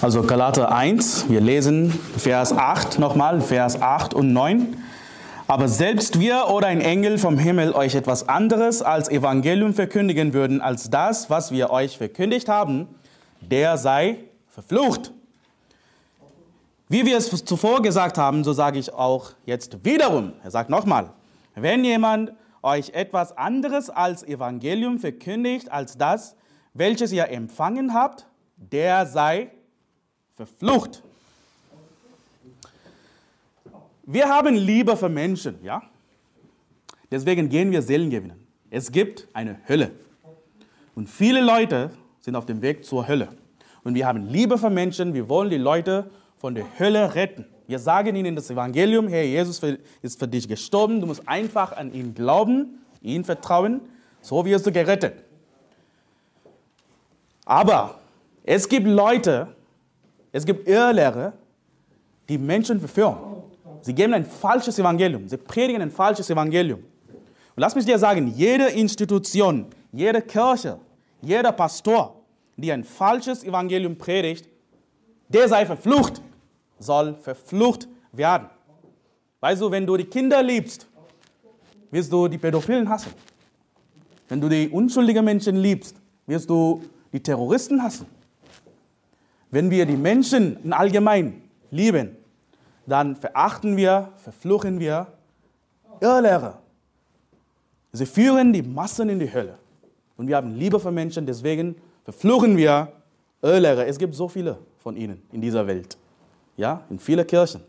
Also Galater 1, wir lesen Vers 8 nochmal, Vers 8 und 9. Aber selbst wir oder ein Engel vom Himmel euch etwas anderes als Evangelium verkündigen würden, als das, was wir euch verkündigt haben, der sei verflucht. Wie wir es zuvor gesagt haben, so sage ich auch jetzt wiederum. Er sagt nochmal, wenn jemand euch etwas anderes als Evangelium verkündigt, als das, welches ihr empfangen habt, der sei verflucht. Wir haben Liebe für Menschen, ja? Deswegen gehen wir Seelen gewinnen. Es gibt eine Hölle. Und viele Leute sind auf dem Weg zur Hölle. Und wir haben Liebe für Menschen, wir wollen die Leute von der Hölle retten. Wir sagen ihnen das Evangelium, Herr Jesus ist für dich gestorben, du musst einfach an ihn glauben, ihn vertrauen, so wirst du gerettet. Aber es gibt Leute, es gibt Irrlehrer, die Menschen verführen. Sie geben ein falsches Evangelium. Sie predigen ein falsches Evangelium. Und lass mich dir sagen, jede Institution, jede Kirche, jeder Pastor, die ein falsches Evangelium predigt, der sei verflucht, soll verflucht werden. Weißt du, wenn du die Kinder liebst, wirst du die Pädophilen hassen. Wenn du die unschuldigen Menschen liebst, wirst du die Terroristen hassen. Wenn wir die Menschen in allgemein lieben, dann verachten wir, verfluchen wir Irrlehrer. Sie führen die Massen in die Hölle. Und wir haben Liebe für Menschen, deswegen verfluchen wir Irrlehrer. Es gibt so viele von ihnen in dieser Welt. Ja, in vielen Kirchen.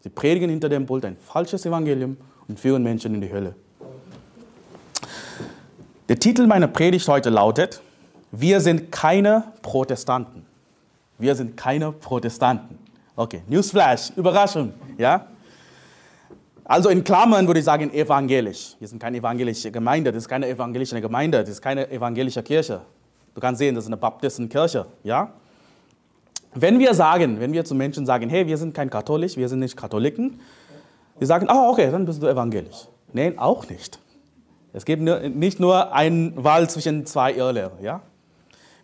Sie predigen hinter dem Pult ein falsches Evangelium und führen Menschen in die Hölle. Der Titel meiner Predigt heute lautet, wir sind keine Protestanten. Wir sind keine Protestanten. Okay, Newsflash, Überraschung, ja? Also in Klammern würde ich sagen evangelisch. Wir sind keine evangelische Gemeinde, das ist keine evangelische Gemeinde, das ist keine evangelische Kirche. Du kannst sehen, das ist eine Baptistenkirche, ja? Wenn wir sagen, wenn wir zu Menschen sagen, hey, wir sind kein Katholisch, wir sind nicht Katholiken, die sagen, oh, okay, dann bist du evangelisch. Nein, auch nicht. Es gibt nicht nur eine Wahl zwischen zwei Irrlehrer, ja?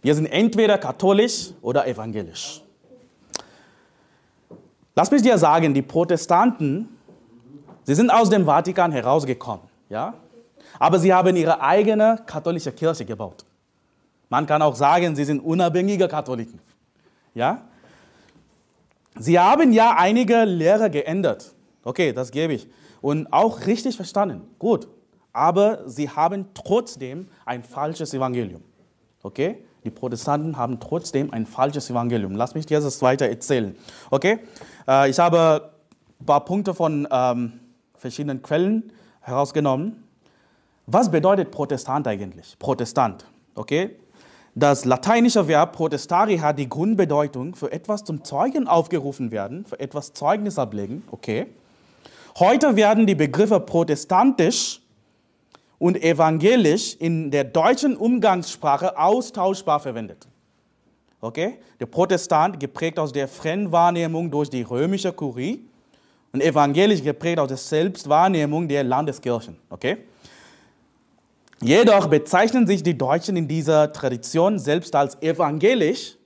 Wir sind entweder katholisch oder evangelisch. Lass mich dir sagen, die Protestanten, sie sind aus dem Vatikan herausgekommen, ja? Aber sie haben ihre eigene katholische Kirche gebaut. Man kann auch sagen, sie sind unabhängige Katholiken, ja? Sie haben ja einige Lehre geändert. Okay, das gebe ich. Und auch richtig verstanden. Gut. Aber sie haben trotzdem ein falsches Evangelium. Okay? Die Protestanten haben trotzdem ein falsches Evangelium. Lass mich dir das weiter erzählen. Okay? Äh, ich habe ein paar Punkte von ähm, verschiedenen Quellen herausgenommen. Was bedeutet Protestant eigentlich? Protestant. Okay? Das lateinische Verb protestari hat die Grundbedeutung für etwas zum Zeugen aufgerufen werden, für etwas Zeugnis ablegen. Okay? Heute werden die Begriffe protestantisch und evangelisch in der deutschen Umgangssprache austauschbar verwendet. Okay? Der Protestant geprägt aus der Fremdwahrnehmung durch die römische Kurie und evangelisch geprägt aus der Selbstwahrnehmung der Landeskirchen. Okay? Jedoch bezeichnen sich die Deutschen in dieser Tradition selbst als evangelisch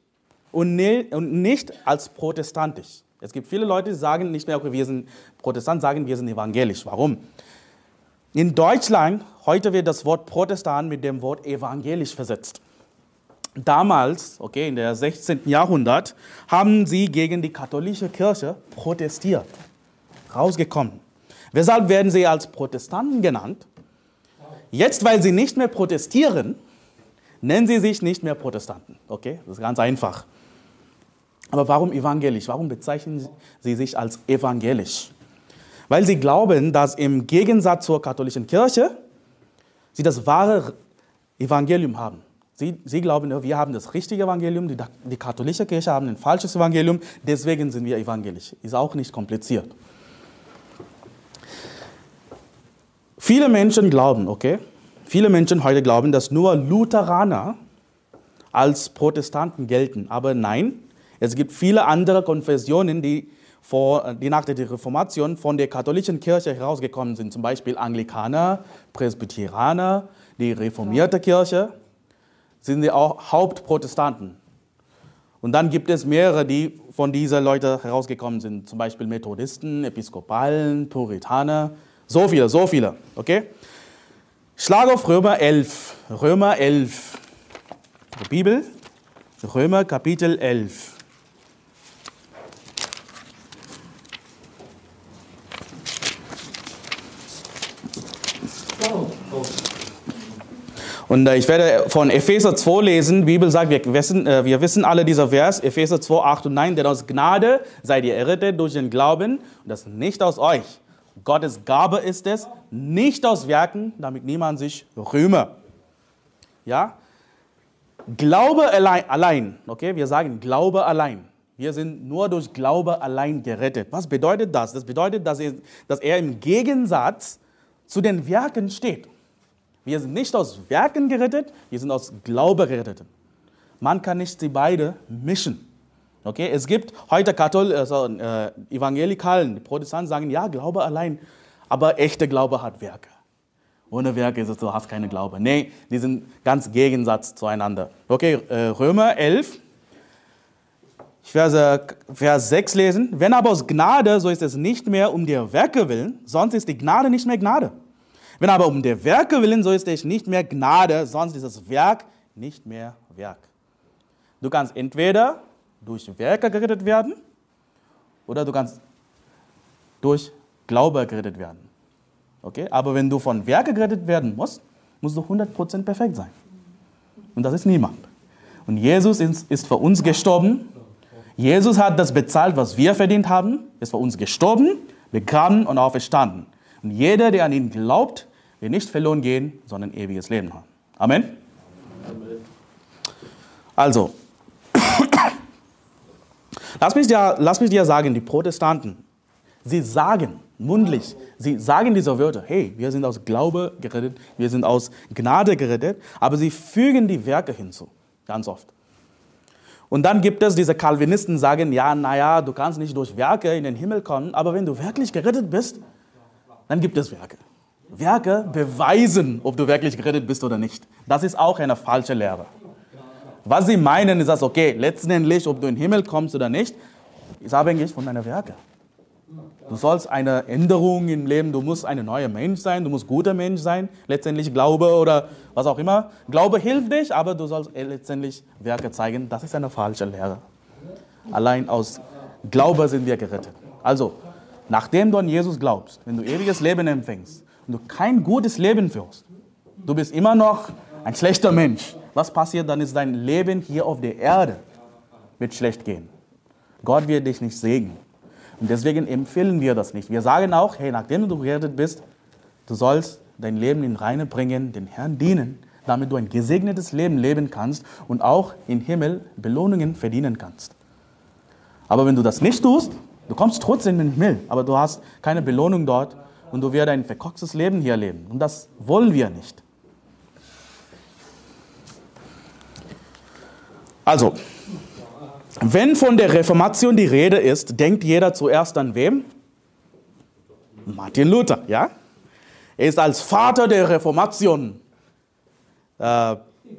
und nicht als protestantisch. Es gibt viele Leute, die sagen nicht mehr, okay, wir sind Protestant, sagen, wir sind evangelisch. Warum? In Deutschland, heute wird das Wort Protestant mit dem Wort evangelisch versetzt. Damals, okay, in der 16. Jahrhundert, haben sie gegen die katholische Kirche protestiert, rausgekommen. Weshalb werden sie als Protestanten genannt? Jetzt, weil sie nicht mehr protestieren, nennen sie sich nicht mehr Protestanten. Okay, das ist ganz einfach. Aber warum evangelisch? Warum bezeichnen sie sich als evangelisch? Weil sie glauben, dass im Gegensatz zur katholischen Kirche sie das wahre Evangelium haben. Sie, sie glauben, wir haben das richtige Evangelium, die, die katholische Kirche haben ein falsches Evangelium, deswegen sind wir evangelisch. Ist auch nicht kompliziert. Viele Menschen glauben, okay, viele Menschen heute glauben, dass nur Lutheraner als Protestanten gelten. Aber nein, es gibt viele andere Konfessionen, die vor, die nach der Reformation von der katholischen Kirche herausgekommen sind, zum Beispiel Anglikaner, Presbyterianer, die reformierte Kirche, sind sie auch Hauptprotestanten. Und dann gibt es mehrere, die von diesen Leuten herausgekommen sind. Zum Beispiel Methodisten, Episkopalen, Puritaner. So viele, so viele. Okay? Schlag auf Römer 11. Römer 11. Die Bibel. Römer Kapitel 11. Und äh, ich werde von Epheser 2 lesen. Die Bibel sagt, wir wissen, äh, wir wissen alle dieser Vers, Epheser 2, 8 und 9, denn aus Gnade seid ihr errettet durch den Glauben und das nicht aus euch. Gottes Gabe ist es, nicht aus Werken, damit niemand sich rühme. Ja? Glaube allein, allein, okay? Wir sagen Glaube allein. Wir sind nur durch Glaube allein gerettet. Was bedeutet das? Das bedeutet, dass er, dass er im Gegensatz zu den Werken steht. Wir sind nicht aus Werken gerettet, wir sind aus Glaube gerettet. Man kann nicht die beiden mischen. Okay? Es gibt heute Kathol also, äh, Evangelikalen, Protestanten sagen, ja, Glaube allein, aber echter Glaube hat Werke. Ohne Werke ist es, du hast keine Glaube. Nee, die sind ganz Gegensatz zueinander. Okay, äh, Römer 11, ich werde Vers 6 lesen. Wenn aber aus Gnade, so ist es nicht mehr um der Werke willen, sonst ist die Gnade nicht mehr Gnade. Wenn aber um der Werke willen, so ist es nicht mehr Gnade, sonst ist das Werk nicht mehr Werk. Du kannst entweder durch Werke gerettet werden oder du kannst durch Glaube gerettet werden. Okay? Aber wenn du von Werke gerettet werden musst, musst du 100% perfekt sein. Und das ist niemand. Und Jesus ist für uns gestorben. Jesus hat das bezahlt, was wir verdient haben, ist für uns gestorben, begraben und auferstanden. Und jeder, der an ihn glaubt, wir nicht verloren gehen, sondern ewiges Leben haben. Amen. Also, lass mich, dir, lass mich dir sagen, die Protestanten, sie sagen mundlich, sie sagen diese Wörter, hey, wir sind aus Glaube gerettet, wir sind aus Gnade gerettet, aber sie fügen die Werke hinzu, ganz oft. Und dann gibt es diese Calvinisten, die sagen, ja, naja, du kannst nicht durch Werke in den Himmel kommen, aber wenn du wirklich gerettet bist, dann gibt es Werke. Werke beweisen, ob du wirklich gerettet bist oder nicht. Das ist auch eine falsche Lehre. Was sie meinen, ist das, okay, letztendlich, ob du in den Himmel kommst oder nicht, ist abhängig von deinen Werken. Du sollst eine Änderung im Leben, du musst ein neuer Mensch sein, du musst guter Mensch sein, letztendlich Glaube oder was auch immer. Glaube hilft dich, aber du sollst letztendlich Werke zeigen. Das ist eine falsche Lehre. Allein aus Glaube sind wir gerettet. Also, nachdem du an Jesus glaubst, wenn du ewiges Leben empfängst, und du kein gutes Leben führst, du bist immer noch ein schlechter Mensch. Was passiert? Dann ist dein Leben hier auf der Erde wird schlecht gehen. Gott wird dich nicht segnen. Und deswegen empfehlen wir das nicht. Wir sagen auch, hey, nachdem du gerettet bist, du sollst dein Leben in Reine bringen, den Herrn dienen, damit du ein gesegnetes Leben leben kannst und auch im Himmel Belohnungen verdienen kannst. Aber wenn du das nicht tust, du kommst trotzdem in den Himmel, aber du hast keine Belohnung dort, und du wirst ein verkorkstes Leben hier leben. Und das wollen wir nicht. Also, wenn von der Reformation die Rede ist, denkt jeder zuerst an wem? Martin Luther, ja? Er ist als Vater der Reformation äh,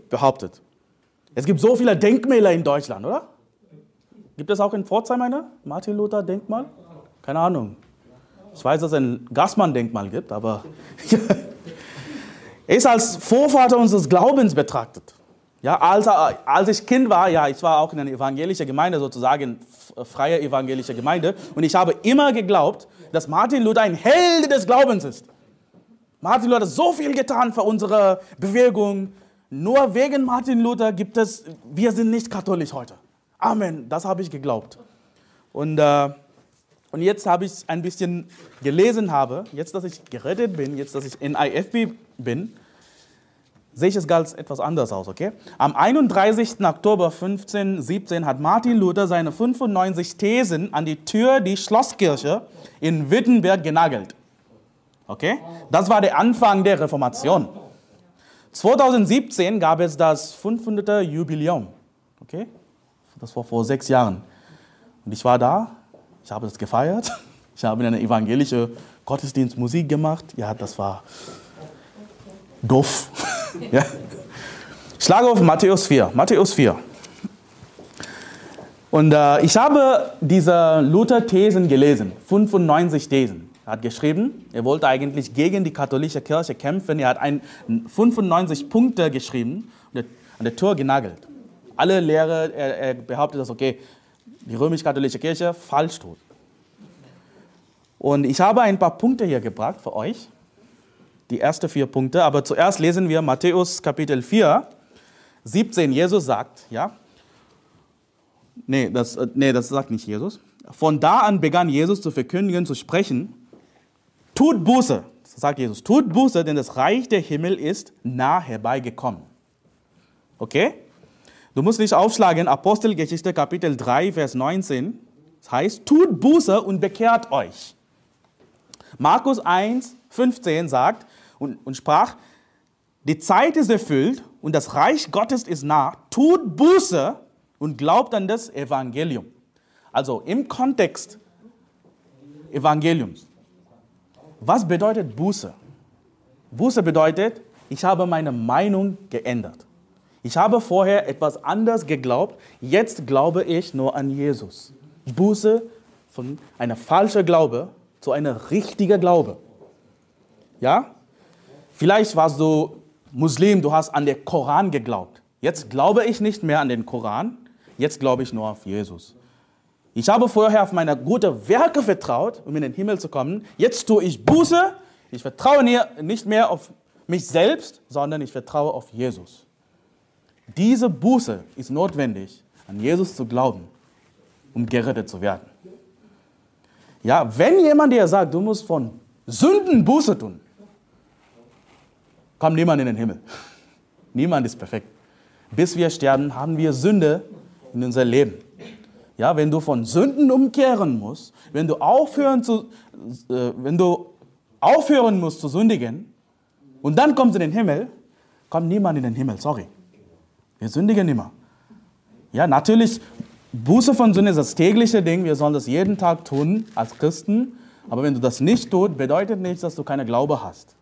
behauptet. Es gibt so viele Denkmäler in Deutschland, oder? Gibt es auch in Pforzheim eine Martin Luther Denkmal? Keine Ahnung. Ich weiß, dass es ein Gassmann-Denkmal gibt, aber er ist als Vorvater unseres Glaubens betrachtet. Ja, als, als ich Kind war, ja, ich war auch in einer evangelischen Gemeinde, sozusagen freie evangelische Gemeinde, und ich habe immer geglaubt, dass Martin Luther ein Held des Glaubens ist. Martin Luther hat so viel getan für unsere Bewegung. Nur wegen Martin Luther gibt es, wir sind nicht katholisch heute. Amen, das habe ich geglaubt. Und äh, und jetzt habe ich ein bisschen gelesen habe, jetzt, dass ich gerettet bin, jetzt, dass ich in IFB bin, sehe ich es ganz etwas anders aus, okay? Am 31. Oktober 1517 hat Martin Luther seine 95 Thesen an die Tür der Schlosskirche in Wittenberg genagelt. Okay? Das war der Anfang der Reformation. 2017 gab es das 500. Jubiläum. Okay? Das war vor sechs Jahren. Und ich war da ich habe das gefeiert. Ich habe eine evangelische Gottesdienstmusik gemacht. Ja, das war doof. ja. Schlage auf Matthäus 4. Matthäus 4. Und äh, ich habe diese Luther-Thesen gelesen, 95 Thesen. Er hat geschrieben, er wollte eigentlich gegen die katholische Kirche kämpfen. Er hat ein, 95 Punkte geschrieben und an der Tür genagelt. Alle Lehrer, er, er behauptet, dass okay, die römisch-katholische Kirche falsch tut. Und ich habe ein paar Punkte hier gebracht für euch. Die ersten vier Punkte. Aber zuerst lesen wir Matthäus Kapitel 4, 17. Jesus sagt, ja, nee das, äh, nee, das sagt nicht Jesus. Von da an begann Jesus zu verkündigen, zu sprechen, tut Buße, sagt Jesus, tut Buße, denn das Reich der Himmel ist nah herbeigekommen. Okay? Du musst nicht aufschlagen, Apostelgeschichte Kapitel 3, Vers 19. Das heißt, tut Buße und bekehrt euch. Markus 1, 15 sagt und, und sprach, die Zeit ist erfüllt und das Reich Gottes ist nah. Tut Buße und glaubt an das Evangelium. Also im Kontext Evangeliums. Was bedeutet Buße? Buße bedeutet, ich habe meine Meinung geändert. Ich habe vorher etwas anders geglaubt, jetzt glaube ich nur an Jesus. Buße von einer falschen Glaube zu einer richtigen Glaube. Ja? Vielleicht warst du Muslim, du hast an den Koran geglaubt. Jetzt glaube ich nicht mehr an den Koran, jetzt glaube ich nur auf Jesus. Ich habe vorher auf meine guten Werke vertraut, um in den Himmel zu kommen. Jetzt tue ich Buße. Ich vertraue nicht mehr auf mich selbst, sondern ich vertraue auf Jesus. Diese Buße ist notwendig, an Jesus zu glauben, um gerettet zu werden. Ja, wenn jemand dir sagt, du musst von Sünden Buße tun, kommt niemand in den Himmel. Niemand ist perfekt. Bis wir sterben, haben wir Sünde in unser Leben. Ja, wenn du von Sünden umkehren musst, wenn du aufhören, zu, äh, wenn du aufhören musst zu sündigen und dann kommst du in den Himmel, kommt niemand in den Himmel, sorry. Wir sündigen immer. Ja, natürlich Buße von Sünde ist das tägliche Ding. Wir sollen das jeden Tag tun als Christen. Aber wenn du das nicht tust, bedeutet nicht, dass du keine Glaube hast.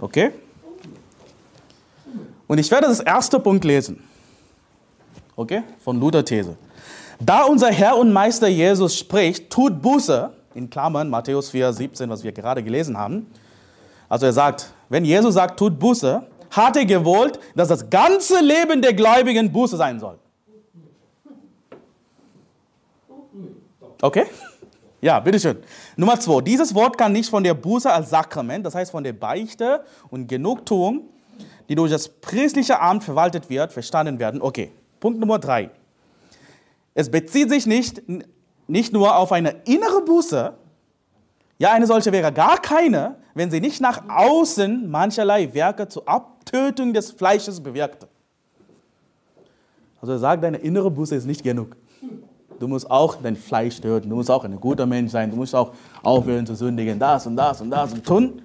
Okay? Und ich werde das erste Punkt lesen. Okay? Von Luther These. Da unser Herr und Meister Jesus spricht, tut Buße, in Klammern Matthäus 4, 17, was wir gerade gelesen haben. Also er sagt, wenn Jesus sagt, tut Buße, hat er gewollt, dass das ganze Leben der Gläubigen Buße sein soll. Okay? Ja, bitteschön. Nummer zwei. Dieses Wort kann nicht von der Buße als Sakrament, das heißt von der Beichte und Genugtuung, die durch das priestliche Amt verwaltet wird, verstanden werden. Okay. Punkt Nummer drei. Es bezieht sich nicht, nicht nur auf eine innere Buße. Ja, eine solche wäre gar keine, wenn sie nicht nach außen mancherlei Werke zur Abtötung des Fleisches bewirkte. Also er sagt, deine innere Buße ist nicht genug. Du musst auch dein Fleisch töten. Du musst auch ein guter Mensch sein. Du musst auch aufhören zu sündigen. Das und das und das und tun.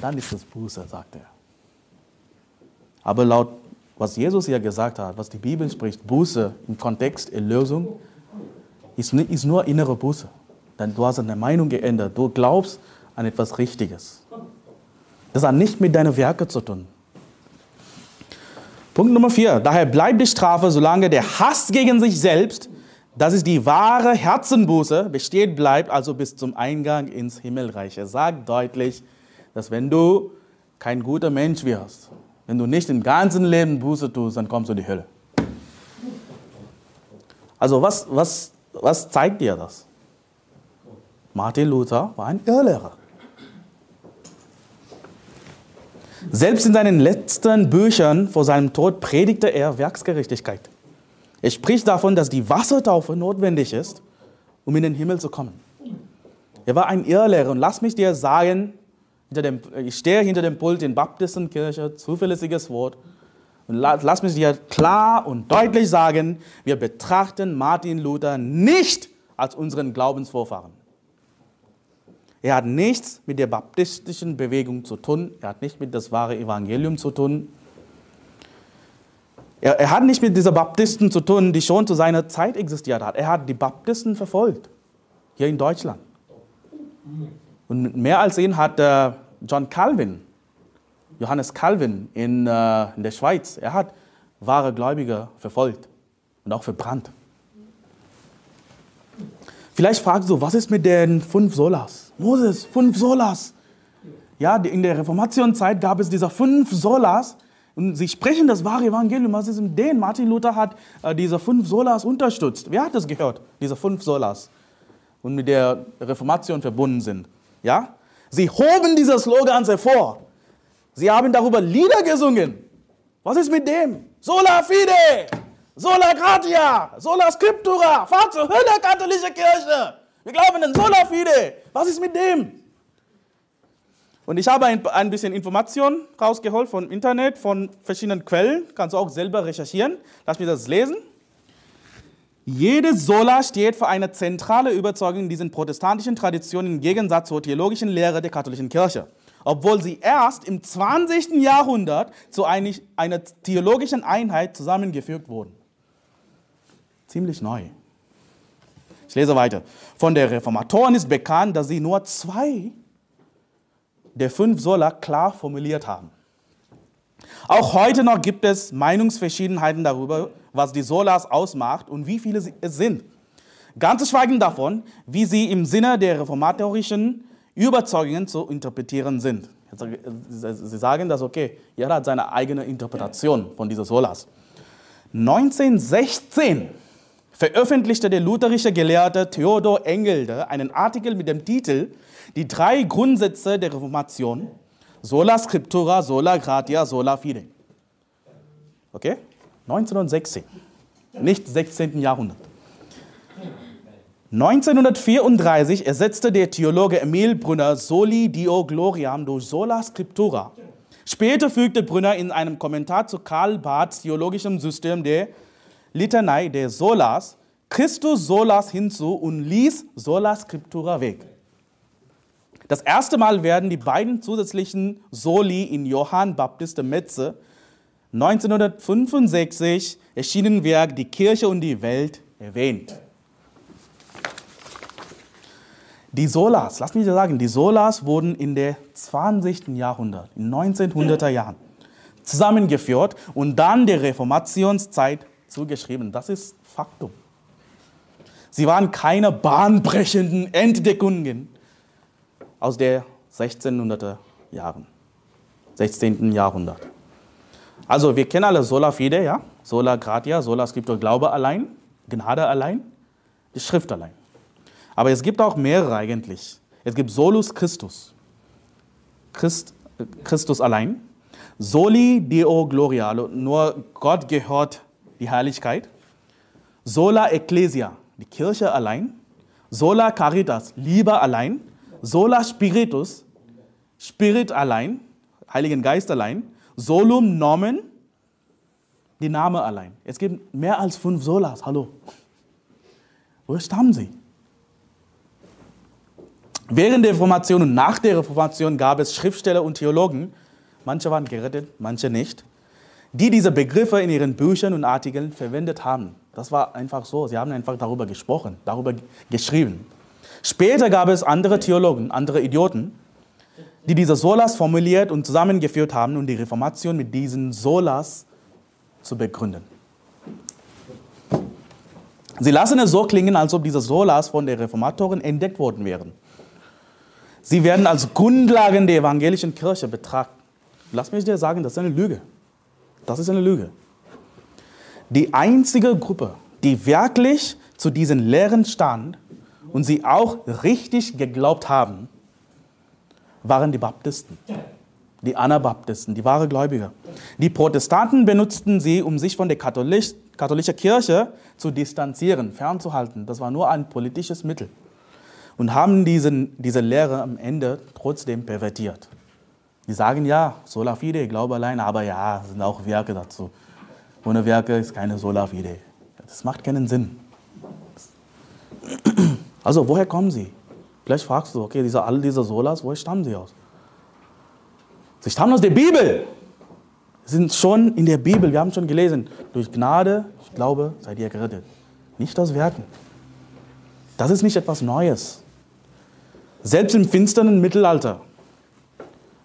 Dann ist das Buße, sagt er. Aber laut, was Jesus hier gesagt hat, was die Bibel spricht, Buße im Kontext Erlösung, ist, ist nur innere Buße. Denn du hast deine Meinung geändert. Du glaubst an etwas Richtiges. Das hat nicht mit deinen Werken zu tun. Punkt Nummer vier. Daher bleibt die Strafe, solange der Hass gegen sich selbst das ist die wahre Herzenbuße, besteht bleibt also bis zum Eingang ins Himmelreich. Er sagt deutlich, dass wenn du kein guter Mensch wirst, wenn du nicht im ganzen Leben Buße tust, dann kommst du in die Hölle. Also was, was, was zeigt dir das? Martin Luther war ein Irrlehrer. Selbst in seinen letzten Büchern vor seinem Tod predigte er Werksgerechtigkeit. Er spricht davon, dass die Wassertaufe notwendig ist, um in den Himmel zu kommen. Er war ein Irrlehrer und lass mich dir sagen, dem, ich stehe hinter dem Pult in Baptistenkirche, zuverlässiges Wort, und lass mich dir klar und deutlich sagen, wir betrachten Martin Luther nicht als unseren Glaubensvorfahren. Er hat nichts mit der baptistischen Bewegung zu tun, er hat nicht mit das wahre Evangelium zu tun. Er, er, hat nicht mit dieser Baptisten zu tun, die schon zu seiner Zeit existiert hat. Er hat die Baptisten verfolgt, hier in Deutschland. Und mehr als ihn hat äh, John Calvin, Johannes Calvin in, äh, in der Schweiz, er hat wahre Gläubige verfolgt und auch verbrannt. Vielleicht fragst du, was ist mit den fünf Solas? Moses, fünf Solas. Ja, in der Reformationszeit gab es diese fünf Solas und sie sprechen das wahre Evangelium. Was ist mit denen? Martin Luther hat äh, diese fünf Solas unterstützt. Wer hat das gehört? Diese fünf Solas und mit der Reformation verbunden sind. Ja? Sie hoben diese Slogans hervor. Sie haben darüber Lieder gesungen. Was ist mit dem? Sola fide, sola gratia, sola scriptura. Fahr zur Hölle, katholische Kirche. Wir glauben an sola fide. Was ist mit dem? Und ich habe ein, ein bisschen Informationen rausgeholt vom Internet, von verschiedenen Quellen. Kannst du auch selber recherchieren. Lass mich das lesen. Jede Sola steht für eine zentrale Überzeugung in diesen protestantischen Traditionen im Gegensatz zur theologischen Lehre der katholischen Kirche. Obwohl sie erst im 20. Jahrhundert zu einer theologischen Einheit zusammengefügt wurden. Ziemlich neu. Ich lese weiter. Von der Reformatoren ist bekannt, dass sie nur zwei der fünf Sola klar formuliert haben. Auch heute noch gibt es Meinungsverschiedenheiten darüber, was die Solas ausmacht und wie viele es sind. Ganz zu schweigen davon, wie sie im Sinne der reformatorischen Überzeugungen zu interpretieren sind. Sie sagen das, okay, jeder hat seine eigene Interpretation von dieser Solas. 1916 veröffentlichte der lutherische Gelehrte Theodor Engelde einen Artikel mit dem Titel Die drei Grundsätze der Reformation, sola scriptura, sola gratia, sola fide. Okay? 1916, nicht 16. Jahrhundert. 1934 ersetzte der Theologe Emil Brunner Soli Dio Gloriam durch Sola Scriptura. Später fügte Brunner in einem Kommentar zu Karl Barths theologischem System der Litanei der Solas Christus Solas hinzu und ließ Sola Scriptura weg. Das erste Mal werden die beiden zusätzlichen Soli in Johann Baptist de Metze 1965 erschienen Werk Die Kirche und die Welt erwähnt. Die Solas, lass mich sagen, die Solas wurden in der 20. Jahrhundert, in 1900er Jahren zusammengeführt und dann der Reformationszeit zugeschrieben. Das ist Faktum. Sie waren keine bahnbrechenden Entdeckungen aus der 1600er Jahren, 16. Jahrhundert. Also wir kennen alle Sola Fide, ja? Sola Gratia, Sola Scriptura, Glaube allein, Gnade allein, die Schrift allein. Aber es gibt auch mehrere eigentlich. Es gibt Solus Christus, Christ, Christus allein, Soli Deo Gloria, nur Gott gehört die Heiligkeit, Sola Ecclesia, die Kirche allein, Sola Caritas, Liebe allein, Sola Spiritus, Spirit allein, Heiligen Geist allein, Solum Nomen, die Name allein. Es gibt mehr als fünf Solas. Hallo. Wo stammen sie? Während der Reformation und nach der Reformation gab es Schriftsteller und Theologen, manche waren gerettet, manche nicht, die diese Begriffe in ihren Büchern und Artikeln verwendet haben. Das war einfach so. Sie haben einfach darüber gesprochen, darüber geschrieben. Später gab es andere Theologen, andere Idioten, die diese Solas formuliert und zusammengeführt haben, um die Reformation mit diesen Solas zu begründen. Sie lassen es so klingen, als ob diese Solas von den Reformatoren entdeckt worden wären. Sie werden als Grundlagen der evangelischen Kirche betrachtet. Lass mich dir sagen, das ist eine Lüge. Das ist eine Lüge. Die einzige Gruppe, die wirklich zu diesen Lehren stand und sie auch richtig geglaubt haben, waren die Baptisten, die Anabaptisten, die wahre Gläubige. Die Protestanten benutzten sie, um sich von der Katholisch, katholischen Kirche zu distanzieren, fernzuhalten. Das war nur ein politisches Mittel. Und haben diesen, diese Lehre am Ende trotzdem pervertiert. Die sagen ja, sola fide, Glaube allein, aber ja, sind auch Werke dazu. Ohne Werke ist keine sola fide. Das macht keinen Sinn. Also, woher kommen sie? Vielleicht fragst du, okay, diese, all diese Solas, woher stammen sie aus? Sie stammen aus der Bibel. Sie sind schon in der Bibel, wir haben schon gelesen, durch Gnade, ich glaube, seid ihr gerettet. Nicht aus Werken. Das ist nicht etwas Neues. Selbst im finsteren Mittelalter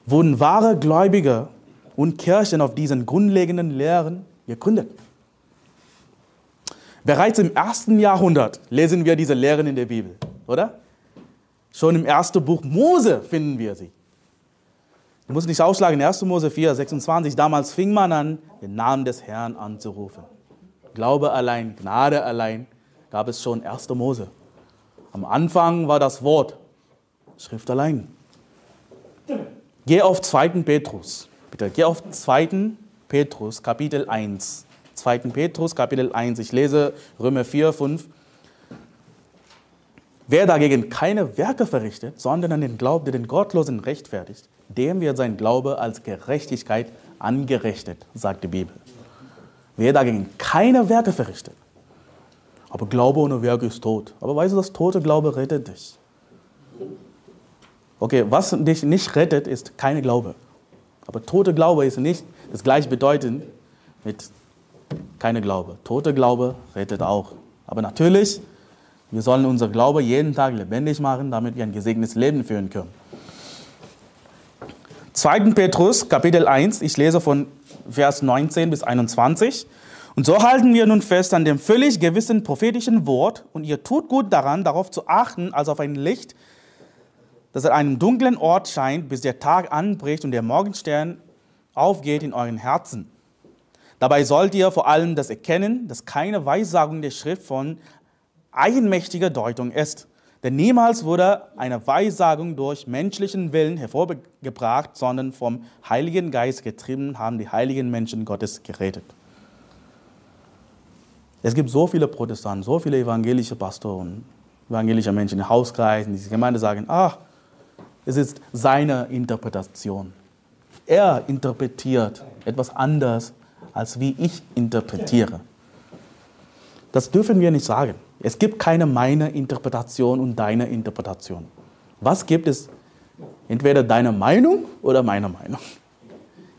wurden wahre Gläubige und Kirchen auf diesen grundlegenden Lehren gegründet. Bereits im ersten Jahrhundert lesen wir diese Lehren in der Bibel, oder? Schon im ersten Buch Mose finden wir sie. Du musst nicht ausschlagen, 1. Mose 4, 26. Damals fing man an, den Namen des Herrn anzurufen. Glaube allein, Gnade allein gab es schon 1. Mose. Am Anfang war das Wort, Schrift allein. Geh auf 2. Petrus. Bitte, geh auf 2. Petrus, Kapitel 1. 2. Petrus, Kapitel 1. Ich lese Römer 4, 5. Wer dagegen keine Werke verrichtet, sondern an den Glauben, der den Gottlosen rechtfertigt, dem wird sein Glaube als Gerechtigkeit angerechnet, sagt die Bibel. Wer dagegen keine Werke verrichtet. Aber Glaube ohne Werke ist tot. Aber weißt du, das tote Glaube rettet dich. Okay, was dich nicht rettet, ist keine Glaube. Aber tote Glaube ist nicht das gleichbedeutend mit keine Glaube. Tote Glaube rettet auch. Aber natürlich, wir sollen unser Glaube jeden Tag lebendig machen, damit wir ein gesegnetes Leben führen können. 2. Petrus, Kapitel 1, ich lese von Vers 19 bis 21. Und so halten wir nun fest an dem völlig gewissen prophetischen Wort und ihr tut gut daran, darauf zu achten, als auf ein Licht, das an einem dunklen Ort scheint, bis der Tag anbricht und der Morgenstern aufgeht in euren Herzen. Dabei sollt ihr vor allem das erkennen, dass keine Weissagung der Schrift von eigenmächtiger Deutung ist. Denn niemals wurde eine Weissagung durch menschlichen Willen hervorgebracht, sondern vom Heiligen Geist getrieben haben die heiligen Menschen Gottes geredet. Es gibt so viele Protestanten, so viele evangelische Pastoren, evangelische Menschen in Hauskreisen, die Gemeinde sagen, ach, es ist seine Interpretation. Er interpretiert etwas anders, als wie ich interpretiere. Das dürfen wir nicht sagen. Es gibt keine meine Interpretation und deine Interpretation. Was gibt es? Entweder deine Meinung oder meine Meinung.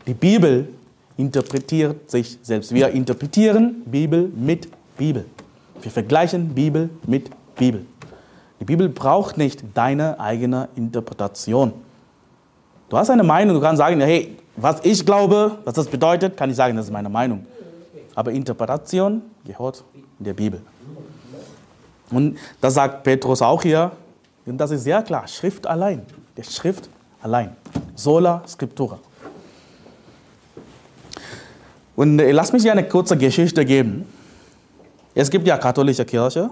Die Bibel interpretiert sich selbst. Wir interpretieren Bibel mit Bibel. Wir vergleichen Bibel mit Bibel. Die Bibel braucht nicht deine eigene Interpretation. Du hast eine Meinung, du kannst sagen, hey, was ich glaube, was das bedeutet, kann ich sagen, das ist meine Meinung. Aber Interpretation gehört in der Bibel. Und das sagt Petrus auch hier. Und das ist sehr klar. Schrift allein. Der Schrift allein. Sola Scriptura. Und äh, lass mich dir eine kurze Geschichte geben. Es gibt ja katholische Kirche.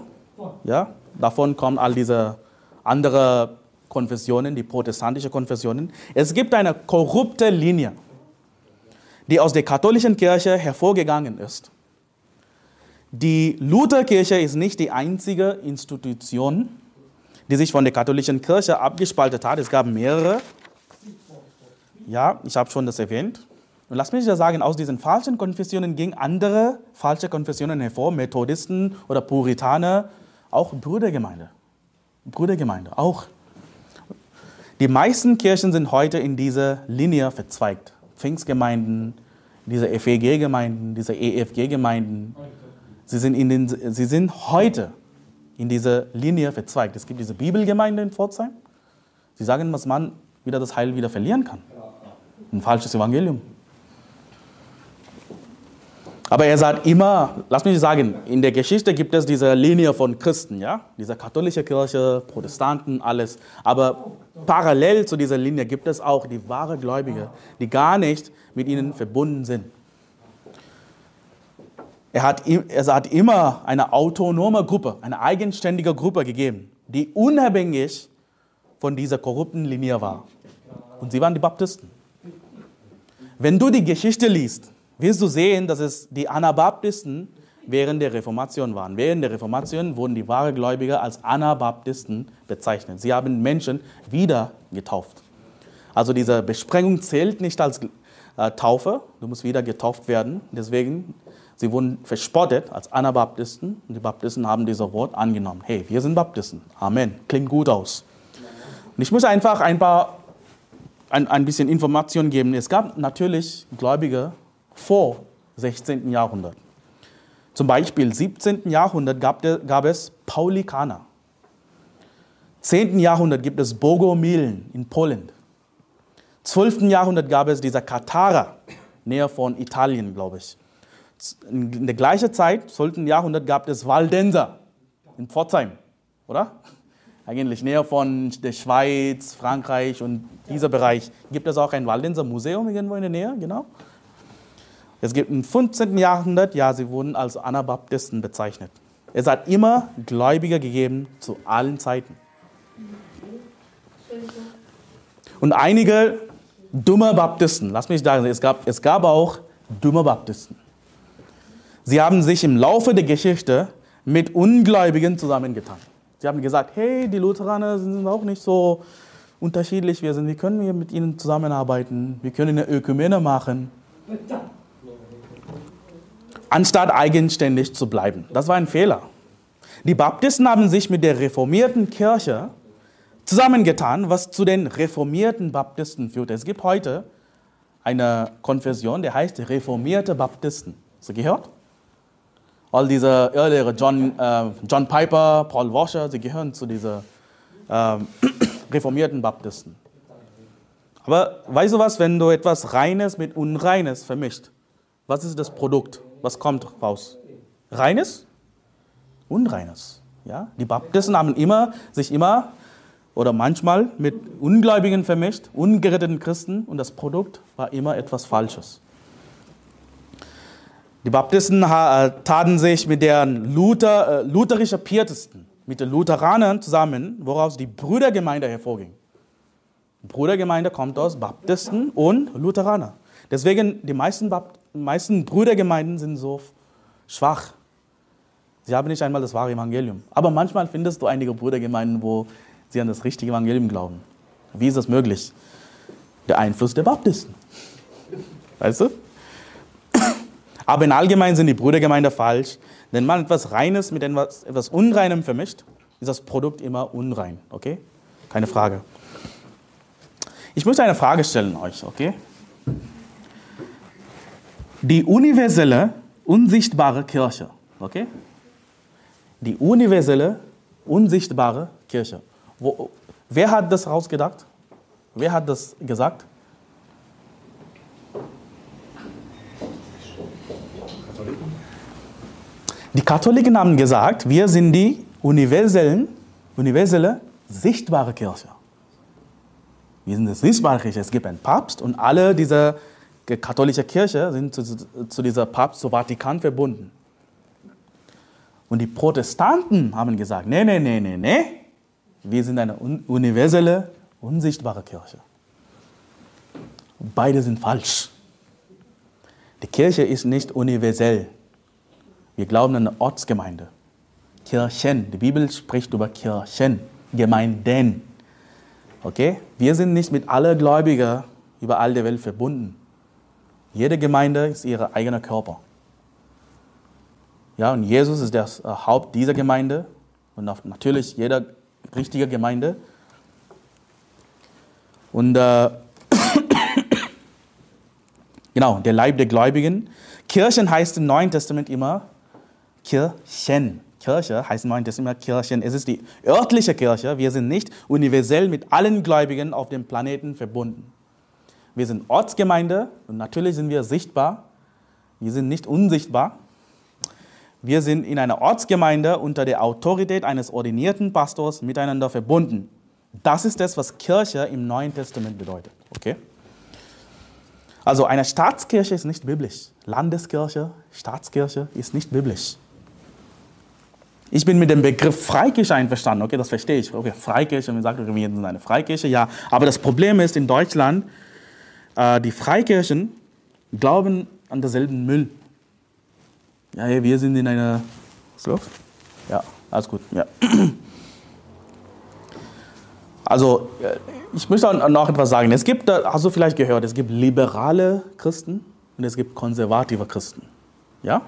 Ja, davon kommen all diese anderen Konfessionen, die protestantische Konfessionen. Es gibt eine korrupte Linie, die aus der katholischen Kirche hervorgegangen ist. Die Lutherkirche ist nicht die einzige Institution, die sich von der katholischen Kirche abgespaltet hat. Es gab mehrere. Ja, ich habe schon das erwähnt. Und lass mich ja sagen, aus diesen falschen Konfessionen gingen andere falsche Konfessionen hervor, Methodisten oder Puritaner, auch Brüdergemeinde. Brüdergemeinde, auch. Die meisten Kirchen sind heute in dieser Linie verzweigt. Pfingstgemeinden, diese FEG-Gemeinden, diese EFG-Gemeinden. Sie sind, sie sind heute in dieser Linie verzweigt. Es gibt diese Bibelgemeinde in Pforzheim. Sie sagen, dass man wieder das Heil wieder verlieren kann. Ein falsches Evangelium. Aber er sagt immer, lass mich sagen, in der Geschichte gibt es diese Linie von Christen, ja, diese katholische Kirche, Protestanten, alles. Aber parallel zu dieser Linie gibt es auch die wahre Gläubige, die gar nicht mit ihnen verbunden sind. Er hat, es hat immer eine autonome Gruppe, eine eigenständige Gruppe gegeben, die unabhängig von dieser korrupten Linie war. Und sie waren die Baptisten. Wenn du die Geschichte liest, wirst du sehen, dass es die Anabaptisten während der Reformation waren. Während der Reformation wurden die wahre Gläubige als Anabaptisten bezeichnet. Sie haben Menschen wieder getauft. Also diese Besprengung zählt nicht als äh, Taufe. Du musst wieder getauft werden. Deswegen Sie wurden verspottet als Anabaptisten und die Baptisten haben dieses Wort angenommen. Hey, wir sind Baptisten. Amen. Klingt gut aus. Und ich muss einfach ein paar, ein, ein bisschen Informationen geben. Es gab natürlich Gläubige vor 16. Jahrhundert. Zum Beispiel 17. Jahrhundert gab, der, gab es Paulikaner. 10. Jahrhundert gibt es Bogomilen in Polen. 12. Jahrhundert gab es diese Katharer, näher von Italien, glaube ich. in der gleichen Zeit, 12. Jahrhundert, gab es Waldenser in Pforzheim, oder? Eigentlich näher von der Schweiz, Frankreich und dieser Bereich. Gibt es auch ein Waldenser Museum irgendwo in der Nähe? Genau. Es gibt im 15. Jahrhundert, ja, sie wurden als Anabaptisten bezeichnet. Es hat immer Gläubige gegeben zu allen Zeiten. Und einige dumme Baptisten, lass mich sagen, es gab, es gab auch dumme Baptisten. Sie haben sich im Laufe der Geschichte mit Ungläubigen zusammengetan. Sie haben gesagt, hey, die Lutheraner sind auch nicht so unterschiedlich, wir, sind, wie können wir mit ihnen zusammenarbeiten, wir können eine Ökumene machen, anstatt eigenständig zu bleiben. Das war ein Fehler. Die Baptisten haben sich mit der reformierten Kirche zusammengetan, was zu den reformierten Baptisten führte. Es gibt heute eine Konfession, die heißt reformierte Baptisten. Hast du gehört? All diese Irrlehrer, John, äh, John Piper, Paul Washer, sie gehören zu diesen äh, reformierten Baptisten. Aber weißt du was, wenn du etwas Reines mit Unreines vermischt, was ist das Produkt? Was kommt raus? Reines? Unreines. Ja? Die Baptisten haben immer, sich immer oder manchmal mit Ungläubigen vermischt, ungeretteten Christen und das Produkt war immer etwas Falsches. Die Baptisten äh, taten sich mit den Luther, äh, lutherischen Pietisten, mit den Lutheranern zusammen, woraus die Brüdergemeinde hervorging. Die Brüdergemeinde kommt aus Baptisten und Lutheraner. Deswegen die meisten, Bapt meisten Brüdergemeinden sind so schwach. Sie haben nicht einmal das wahre Evangelium. Aber manchmal findest du einige Brüdergemeinden, wo sie an das richtige Evangelium glauben. Wie ist das möglich? Der Einfluss der Baptisten. Weißt du? Aber in allgemein sind die Brüdergemeinde falsch. Wenn man etwas Reines mit etwas, etwas Unreinem vermischt, ist das Produkt immer unrein. Okay? Keine Frage. Ich möchte eine Frage stellen euch, okay? Die universelle, unsichtbare Kirche, okay? Die universelle, unsichtbare Kirche. Wo, wer hat das rausgedacht? Wer hat das gesagt? Die Katholiken haben gesagt, wir sind die universellen, universelle, sichtbare Kirche. Wir sind die sichtbare Kirche. Es gibt einen Papst und alle diese katholische Kirche sind zu, zu dieser Papst, zu Vatikan verbunden. Und die Protestanten haben gesagt, nee, nee, nee, nee, nee, wir sind eine universelle, unsichtbare Kirche. Beide sind falsch. Die Kirche ist nicht universell. Wir glauben an eine Ortsgemeinde. Kirchen. Die Bibel spricht über Kirchen, Gemeinden. Okay? Wir sind nicht mit allen Gläubigen überall der Welt verbunden. Jede Gemeinde ist ihr eigener Körper. Ja, und Jesus ist das Haupt dieser Gemeinde und natürlich jeder richtige Gemeinde. Und äh, genau, der Leib der Gläubigen. Kirchen heißt im Neuen Testament immer Kirchen. Kirche heißt im Neuen Testament Kirchen. Es ist die örtliche Kirche. Wir sind nicht universell mit allen Gläubigen auf dem Planeten verbunden. Wir sind Ortsgemeinde und natürlich sind wir sichtbar. Wir sind nicht unsichtbar. Wir sind in einer Ortsgemeinde unter der Autorität eines ordinierten Pastors miteinander verbunden. Das ist das, was Kirche im Neuen Testament bedeutet. Okay? Also eine Staatskirche ist nicht biblisch. Landeskirche, Staatskirche ist nicht biblisch. Ich bin mit dem Begriff Freikirche einverstanden, okay, das verstehe ich. Okay, Freikirche, man sagt, wir sind eine Freikirche, ja. Aber das Problem ist in Deutschland, die Freikirchen glauben an derselben Müll. Ja, hey, wir sind in einer. Was los? Ja, alles gut. Ja. Also, äh, ich möchte noch etwas sagen. Es gibt, hast du vielleicht gehört, es gibt liberale Christen und es gibt konservative Christen. Ja?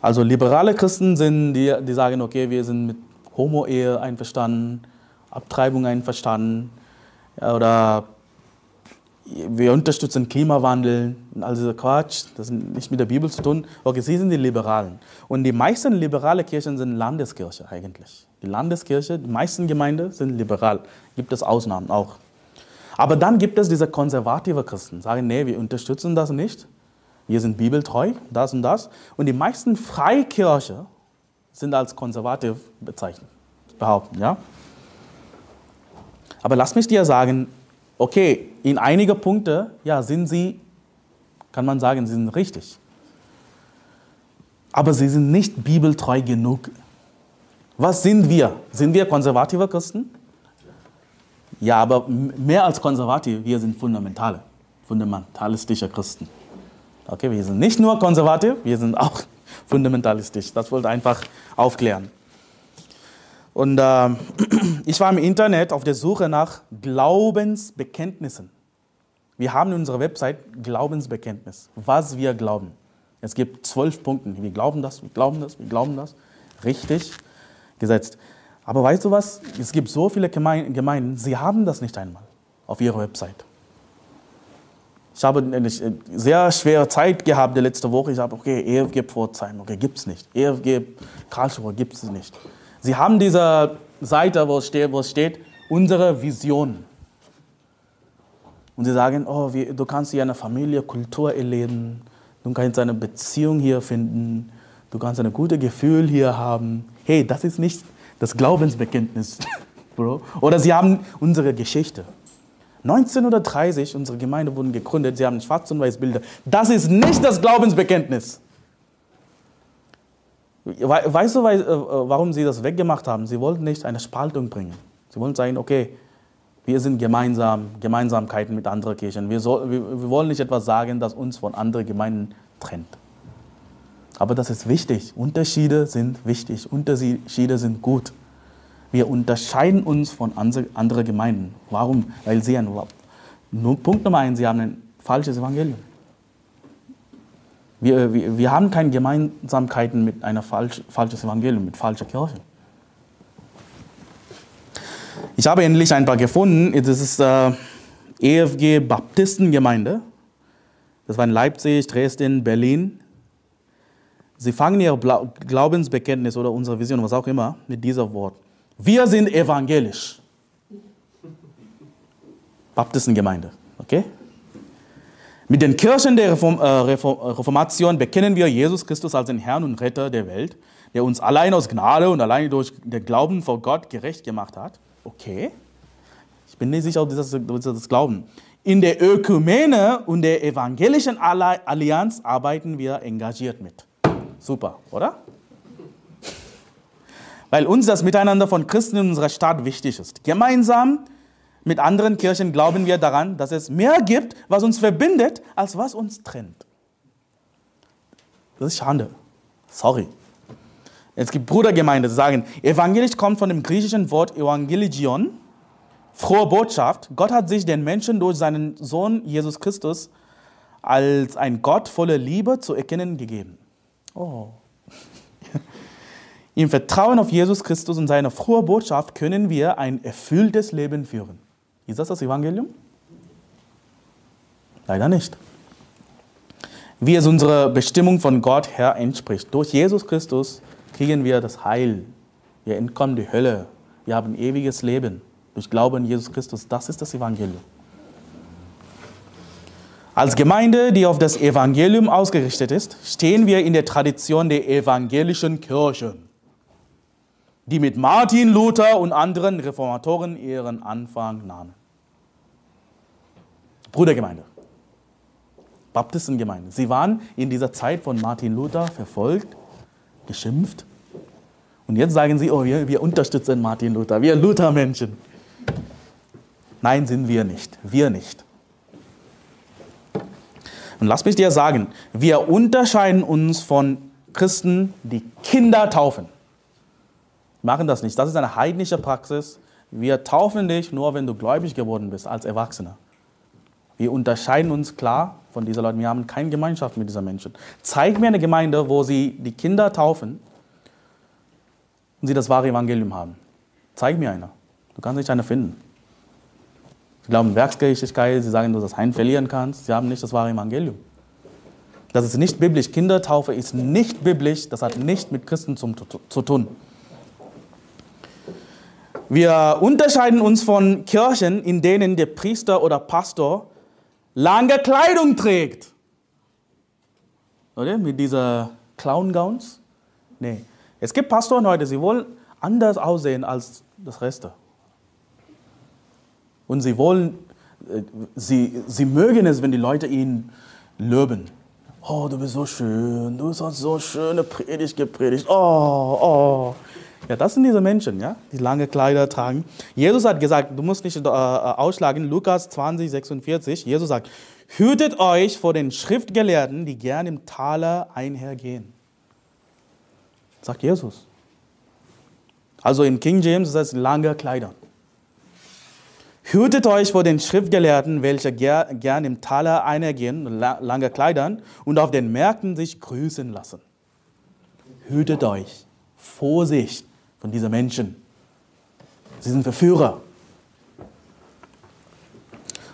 Also, liberale Christen sind die, die sagen, okay, wir sind mit Homo-Ehe einverstanden, Abtreibung einverstanden oder wir unterstützen Klimawandel dieser Quatsch, das hat nicht mit der Bibel zu tun. Okay, sie sind die Liberalen. Und die meisten liberale Kirchen sind Landeskirche eigentlich. Die Landeskirche, die meisten Gemeinden sind liberal. Gibt es Ausnahmen auch. Aber dann gibt es diese konservative Christen, sagen, nee, wir unterstützen das nicht. wir sind bibeltreu, das und das. Und die meisten Freikirche sind als konservativ bezeichnet, behaupten, ja. Aber lass mich dir sagen, okay, in einige Punkte, ja, sind sie, kann man sagen, sie sind richtig. Aber sie sind nicht bibeltreu genug. Was sind wir? Sind wir konservative Christen? Ja, aber mehr als konservativ, wir sind fundamentale, fundamentalistische Christen. Okay, wir sind nicht nur konservativ, wir sind auch fundamentalistisch. Das wollte ich einfach aufklären. Und äh, ich war im Internet auf der Suche nach Glaubensbekenntnissen. Wir haben in unserer Website Glaubensbekenntnis, was wir glauben. Es gibt zwölf Punkte. Wir glauben das, wir glauben das, wir glauben das. Richtig gesetzt. Aber weißt du was? Es gibt so viele Gemeinden, sie haben das nicht einmal auf ihrer Website. Ich habe eine sehr schwere Zeit gehabt die letzte Woche. Ich habe, okay, EFG Pforzheim, okay, gibt es nicht. EFG Karlsruhe gibt es nicht. Sie haben diese Seite, wo es steht, wo es steht unsere Vision. Und sie sagen, oh, wie, du kannst hier eine Familie, Kultur erleben, du kannst eine Beziehung hier finden, du kannst ein gutes Gefühl hier haben. Hey, das ist nicht das Glaubensbekenntnis, Bro. Oder sie haben unsere Geschichte. 1930, unsere Gemeinde wurden gegründet, sie haben Schwarz- und Weiß-Bilder. Das ist nicht das Glaubensbekenntnis. Weißt du, äh, warum sie das weggemacht haben? Sie wollten nicht eine Spaltung bringen. Sie wollten sagen, okay, wir sind gemeinsam, Gemeinsamkeiten mit anderen Kirchen. Wir, soll, wir wollen nicht etwas sagen, das uns von anderen Gemeinden trennt. Aber das ist wichtig. Unterschiede sind wichtig. Unterschiede sind gut. Wir unterscheiden uns von anderen Gemeinden. Warum? Weil sie ein, Punkt Nummer eins, sie haben ein falsches Evangelium. Wir, wir, wir haben keine Gemeinsamkeiten mit einem falsch, falschen Evangelium, mit falscher Kirche. Ich habe endlich ein paar gefunden. Das ist äh, EFG Baptistengemeinde. Das war in Leipzig, Dresden, Berlin. Sie fangen ihr Glaubensbekenntnis oder unsere Vision, was auch immer, mit diesem Wort. Wir sind evangelisch. Baptistengemeinde, okay? Mit den Kirchen der Reform, äh, Reformation bekennen wir Jesus Christus als den Herrn und Retter der Welt, der uns allein aus Gnade und allein durch den Glauben vor Gott gerecht gemacht hat. Okay. Ich bin nicht sicher, ob das, das Glauben. In der Ökumene und der evangelischen Allianz arbeiten wir engagiert mit. Super, oder? Weil uns das Miteinander von Christen in unserer Stadt wichtig ist. Gemeinsam mit anderen Kirchen glauben wir daran, dass es mehr gibt, was uns verbindet, als was uns trennt. Das ist Schande. Sorry. Es gibt Brudergemeinden, die sagen, evangelisch kommt von dem griechischen Wort Evangelion, frohe Botschaft. Gott hat sich den Menschen durch seinen Sohn Jesus Christus als ein Gott voller Liebe zu erkennen gegeben. Oh. Im Vertrauen auf Jesus Christus und seine frohe Botschaft können wir ein erfülltes Leben führen. Ist das das Evangelium? Leider nicht. Wie es unserer Bestimmung von Gott her entspricht. Durch Jesus Christus kriegen wir das Heil. Wir entkommen die Hölle. Wir haben ewiges Leben. Durch Glauben an Jesus Christus. Das ist das Evangelium. Als Gemeinde, die auf das Evangelium ausgerichtet ist, stehen wir in der Tradition der evangelischen Kirche, die mit Martin Luther und anderen Reformatoren ihren Anfang nahmen. Brudergemeinde, Baptistengemeinde. Sie waren in dieser Zeit von Martin Luther verfolgt, geschimpft. Und jetzt sagen sie, oh, wir, wir unterstützen Martin Luther, wir Luthermenschen. Nein, sind wir nicht. Wir nicht. Und lass mich dir sagen, wir unterscheiden uns von Christen, die Kinder taufen. Machen das nicht. Das ist eine heidnische Praxis. Wir taufen dich nur, wenn du gläubig geworden bist, als Erwachsener. Wir unterscheiden uns klar von diesen Leuten. Wir haben keine Gemeinschaft mit diesen Menschen. Zeig mir eine Gemeinde, wo sie die Kinder taufen und sie das wahre Evangelium haben. Zeig mir eine. Du kannst nicht eine finden. Sie glauben Werksgerechtigkeit, sie sagen, dass du das Heim verlieren kannst. Sie haben nicht das wahre Evangelium. Das ist nicht biblisch. Kindertaufe ist nicht biblisch. Das hat nicht mit Christen zu tun. Wir unterscheiden uns von Kirchen, in denen der Priester oder Pastor lange Kleidung trägt. oder? Mit dieser Clown-Gowns. Nee. Es gibt Pastoren heute, sie wollen anders aussehen als das Reste. Und sie wollen, äh, sie, sie mögen es, wenn die Leute ihn loben. Oh, du bist so schön, du hast so schöne Predigt gepredigt. Oh, oh. Ja, das sind diese Menschen, ja, die lange Kleider tragen. Jesus hat gesagt, du musst nicht äh, ausschlagen, Lukas 20, 46. Jesus sagt, hütet euch vor den Schriftgelehrten, die gern im Taler einhergehen. Sagt Jesus. Also in King James ist das lange Kleider. Hütet euch vor den Schriftgelehrten, welche gern im Taler einhergehen, lange Kleidern und auf den Märkten sich grüßen lassen. Hütet euch. Vorsicht von diesen Menschen. Sie sind Verführer.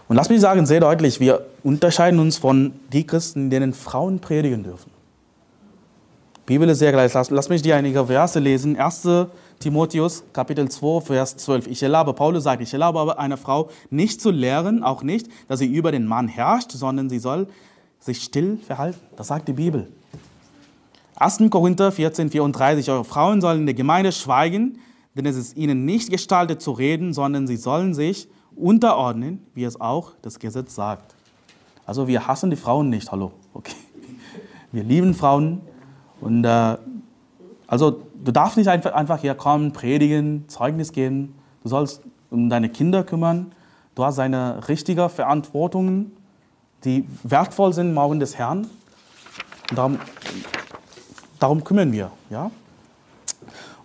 Und lass mich sagen, sehr deutlich, wir unterscheiden uns von den Christen, denen Frauen predigen dürfen. Die Bibel ist sehr gleich. Lass, lass mich dir einige Verse lesen. 1. Timotheus Kapitel 2, Vers 12. Ich erlaube, Paulus sagt, ich erlaube aber einer Frau nicht zu lehren, auch nicht, dass sie über den Mann herrscht, sondern sie soll sich still verhalten. Das sagt die Bibel. 1. Korinther 14, 34. Eure Frauen sollen in der Gemeinde schweigen, denn es ist ihnen nicht gestaltet zu reden, sondern sie sollen sich unterordnen, wie es auch das Gesetz sagt. Also wir hassen die Frauen nicht, hallo. Okay. Wir lieben Frauen und äh, also du darfst nicht einfach, einfach hier kommen, predigen, Zeugnis geben. Du sollst um deine Kinder kümmern. Du hast eine richtige Verantwortung, die wertvoll sind im Augen des Herrn. Und darum, darum kümmern wir. Ja?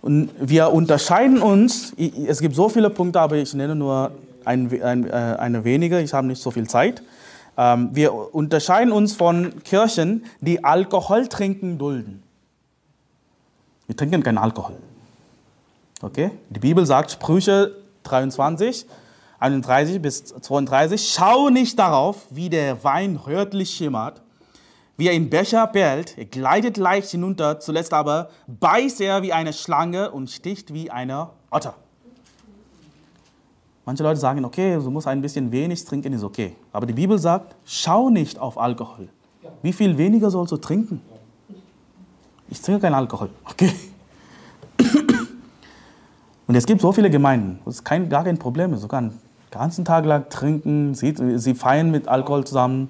Und wir unterscheiden uns, es gibt so viele Punkte, aber ich nenne nur ein, ein, äh, eine wenige, ich habe nicht so viel Zeit. Ähm, wir unterscheiden uns von Kirchen, die Alkohol trinken dulden. Wir trinken keinen Alkohol. Okay? Die Bibel sagt, Sprüche 23, 31 bis 32, schau nicht darauf, wie der Wein rötlich schimmert, wie er in Becher perlt, er gleitet leicht hinunter, zuletzt aber beißt er wie eine Schlange und sticht wie eine Otter. Manche Leute sagen, okay, du musst ein bisschen wenig trinken, ist okay. Aber die Bibel sagt, schau nicht auf Alkohol. Wie viel weniger sollst du trinken? Ich trinke keinen Alkohol. Okay. Und es gibt so viele Gemeinden, wo es kein, gar kein Problem ist. Sogar einen ganzen Tag lang trinken, sie, sie feiern mit Alkohol zusammen.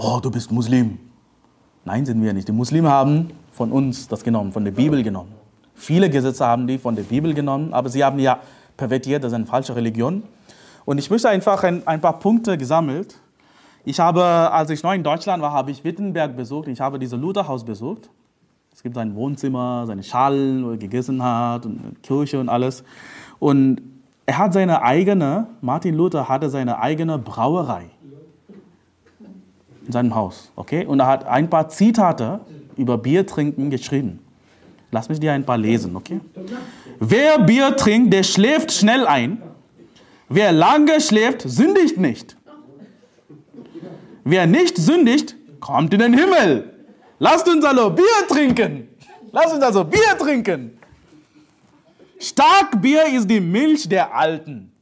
Oh, du bist Muslim. Nein, sind wir nicht. Die Muslime haben von uns das genommen, von der Bibel genommen. Viele Gesetze haben die von der Bibel genommen, aber sie haben ja pervertiert, das ist eine falsche Religion. Und ich möchte einfach ein, ein paar Punkte gesammelt, ich habe, als ich neu in Deutschland war, habe ich Wittenberg besucht. Ich habe dieses Lutherhaus besucht. Es gibt sein Wohnzimmer, seine Schalen, wo er gegessen hat, und Kirche und alles. Und er hat seine eigene, Martin Luther hatte seine eigene Brauerei in seinem Haus. Okay? Und er hat ein paar Zitate über Bier trinken geschrieben. Lass mich dir ein paar lesen, okay? Wer Bier trinkt, der schläft schnell ein. Wer lange schläft, sündigt nicht. Wer nicht sündigt, kommt in den Himmel. Lasst uns also Bier trinken. Lasst uns also Bier trinken. Starkbier ist die Milch der Alten.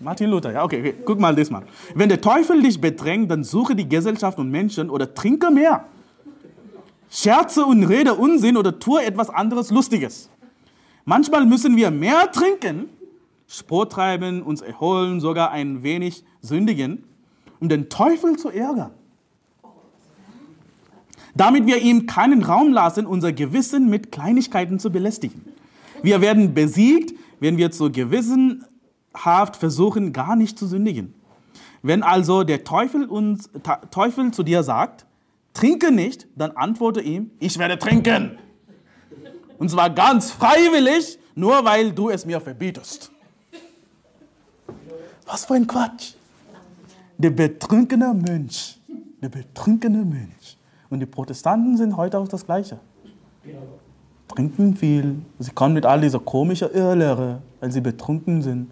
Martin Luther, ja, okay, okay, guck mal das mal. Wenn der Teufel dich bedrängt, dann suche die Gesellschaft und Menschen oder trinke mehr. Scherze und rede Unsinn oder tue etwas anderes Lustiges. Manchmal müssen wir mehr trinken, Sport treiben, uns erholen, sogar ein wenig sündigen, um den Teufel zu ärgern. Damit wir ihm keinen Raum lassen, unser Gewissen mit Kleinigkeiten zu belästigen. Wir werden besiegt, wenn wir zu gewissenhaft versuchen, gar nicht zu sündigen. Wenn also der Teufel, uns, Teufel zu dir sagt, trinke nicht, dann antworte ihm, ich werde trinken. Und zwar ganz freiwillig, nur weil du es mir verbietest. Was für ein Quatsch. Der betrunkene Mönch. Der betrunkene Mönch. Und die Protestanten sind heute auch das Gleiche. Trinken viel. Sie kommen mit all dieser komischen Irrlehre, weil sie betrunken sind.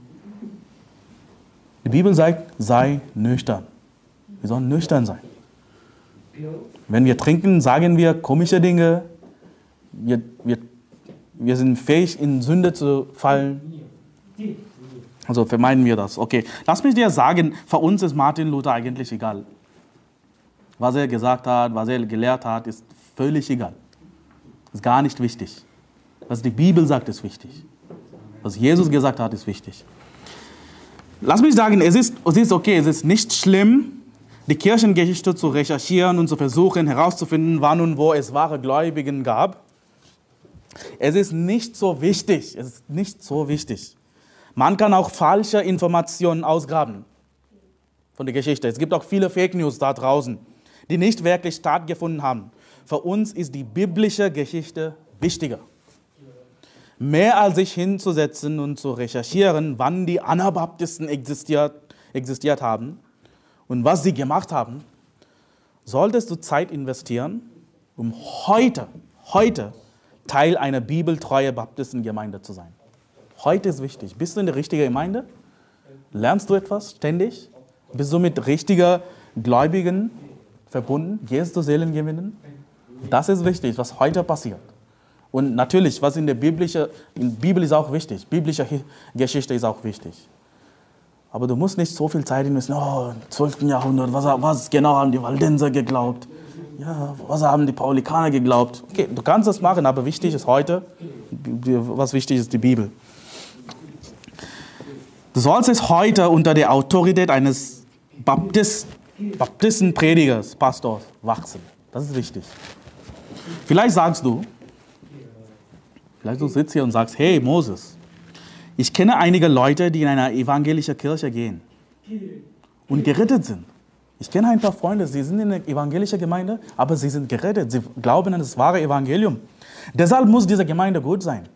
Die Bibel sagt, sei nüchtern. Wir sollen nüchtern sein. Wenn wir trinken, sagen wir komische Dinge. Wir, wir, wir sind fähig, in Sünde zu fallen. Also vermeiden wir das. Okay, lass mich dir sagen, für uns ist Martin Luther eigentlich egal. Was er gesagt hat, was er gelehrt hat, ist völlig egal. Ist gar nicht wichtig. Was die Bibel sagt, ist wichtig. Was Jesus gesagt hat, ist wichtig. Lass mich sagen, es ist, es ist okay, es ist nicht schlimm, die Kirchengeschichte zu recherchieren und zu versuchen herauszufinden, wann und wo es wahre Gläubigen gab. Es ist nicht so wichtig. Es ist nicht so wichtig. Man kann auch falsche Informationen ausgraben von der Geschichte. Es gibt auch viele Fake News da draußen, die nicht wirklich stattgefunden haben. Für uns ist die biblische Geschichte wichtiger. Mehr als sich hinzusetzen und zu recherchieren, wann die Anabaptisten existiert, existiert haben und was sie gemacht haben, solltest du Zeit investieren, um heute, heute Teil einer bibeltreuen Baptistengemeinde zu sein. Heute ist wichtig. Bist du in der richtigen Gemeinde? Lernst du etwas ständig? Bist du mit richtigen Gläubigen verbunden? Gehst du Seelen gewinnen? Das ist wichtig, was heute passiert. Und natürlich, was in der Biblische, in Bibel ist auch wichtig. Biblische Geschichte ist auch wichtig. Aber du musst nicht so viel Zeit investieren. Oh, im 12. Jahrhundert, was, was genau haben die Waldenser geglaubt? Ja, was haben die Paulikaner geglaubt? Okay, du kannst das machen, aber wichtig ist heute, was wichtig ist, die Bibel. Du solltest heute unter der Autorität eines Baptist, Baptistenpredigers, Pastors wachsen. Das ist wichtig. Vielleicht sagst du, vielleicht du sitzt hier und sagst, hey Moses, ich kenne einige Leute, die in einer evangelischen Kirche gehen und gerettet sind. Ich kenne ein paar Freunde, sie sind in einer evangelischen Gemeinde, aber sie sind gerettet. Sie glauben an das wahre Evangelium. Deshalb muss diese Gemeinde gut sein.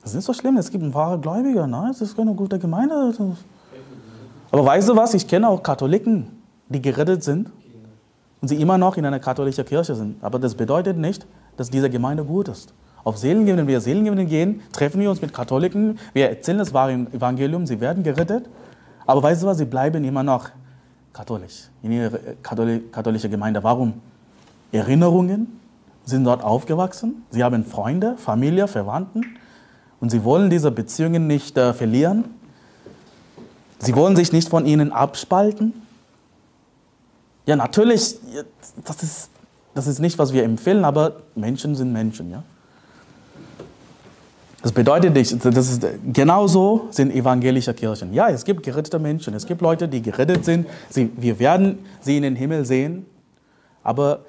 Das ist nicht so schlimm, es gibt wahre Gläubige, ne? es ist keine gute Gemeinde. Aber weißt du was, ich kenne auch Katholiken, die gerettet sind und sie immer noch in einer katholischen Kirche sind. Aber das bedeutet nicht, dass diese Gemeinde gut ist. Auf Seelengewinn, wenn wir Seelengewinn gehen, treffen wir uns mit Katholiken, wir erzählen das wahre Evangelium, sie werden gerettet. Aber weißt du was, sie bleiben immer noch katholisch, in ihrer katholischen Gemeinde. Warum? Erinnerungen sind dort aufgewachsen. Sie haben Freunde, Familie, Verwandten und sie wollen diese Beziehungen nicht äh, verlieren. Sie wollen sich nicht von ihnen abspalten. Ja, natürlich, das ist, das ist nicht, was wir empfehlen, aber Menschen sind Menschen. Ja? Das bedeutet nicht, das ist, genauso sind evangelische Kirchen. Ja, es gibt gerettete Menschen, es gibt Leute, die gerettet sind. Sie, wir werden sie in den Himmel sehen. Aber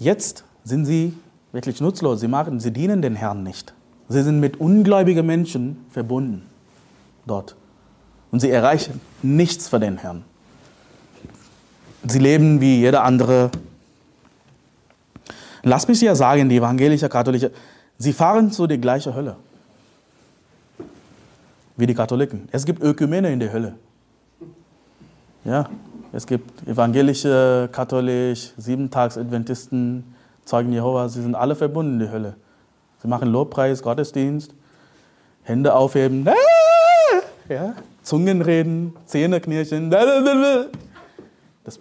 jetzt sind sie wirklich nutzlos. Sie, machen, sie dienen den Herrn nicht. Sie sind mit ungläubigen Menschen verbunden dort. Und sie erreichen nichts für den Herrn. Sie leben wie jeder andere. Lass mich dir sagen, die evangelische Katholische, sie fahren zu der gleichen Hölle wie die Katholiken. Es gibt Ökumene in der Hölle. Ja, es gibt evangelische, katholisch, Siebentags-Adventisten, Zeugen Jehovas, sie sind alle verbunden in der Hölle. Sie machen Lobpreis, Gottesdienst, Hände aufheben, ja, Zungen reden, Zähne knirschen. Das,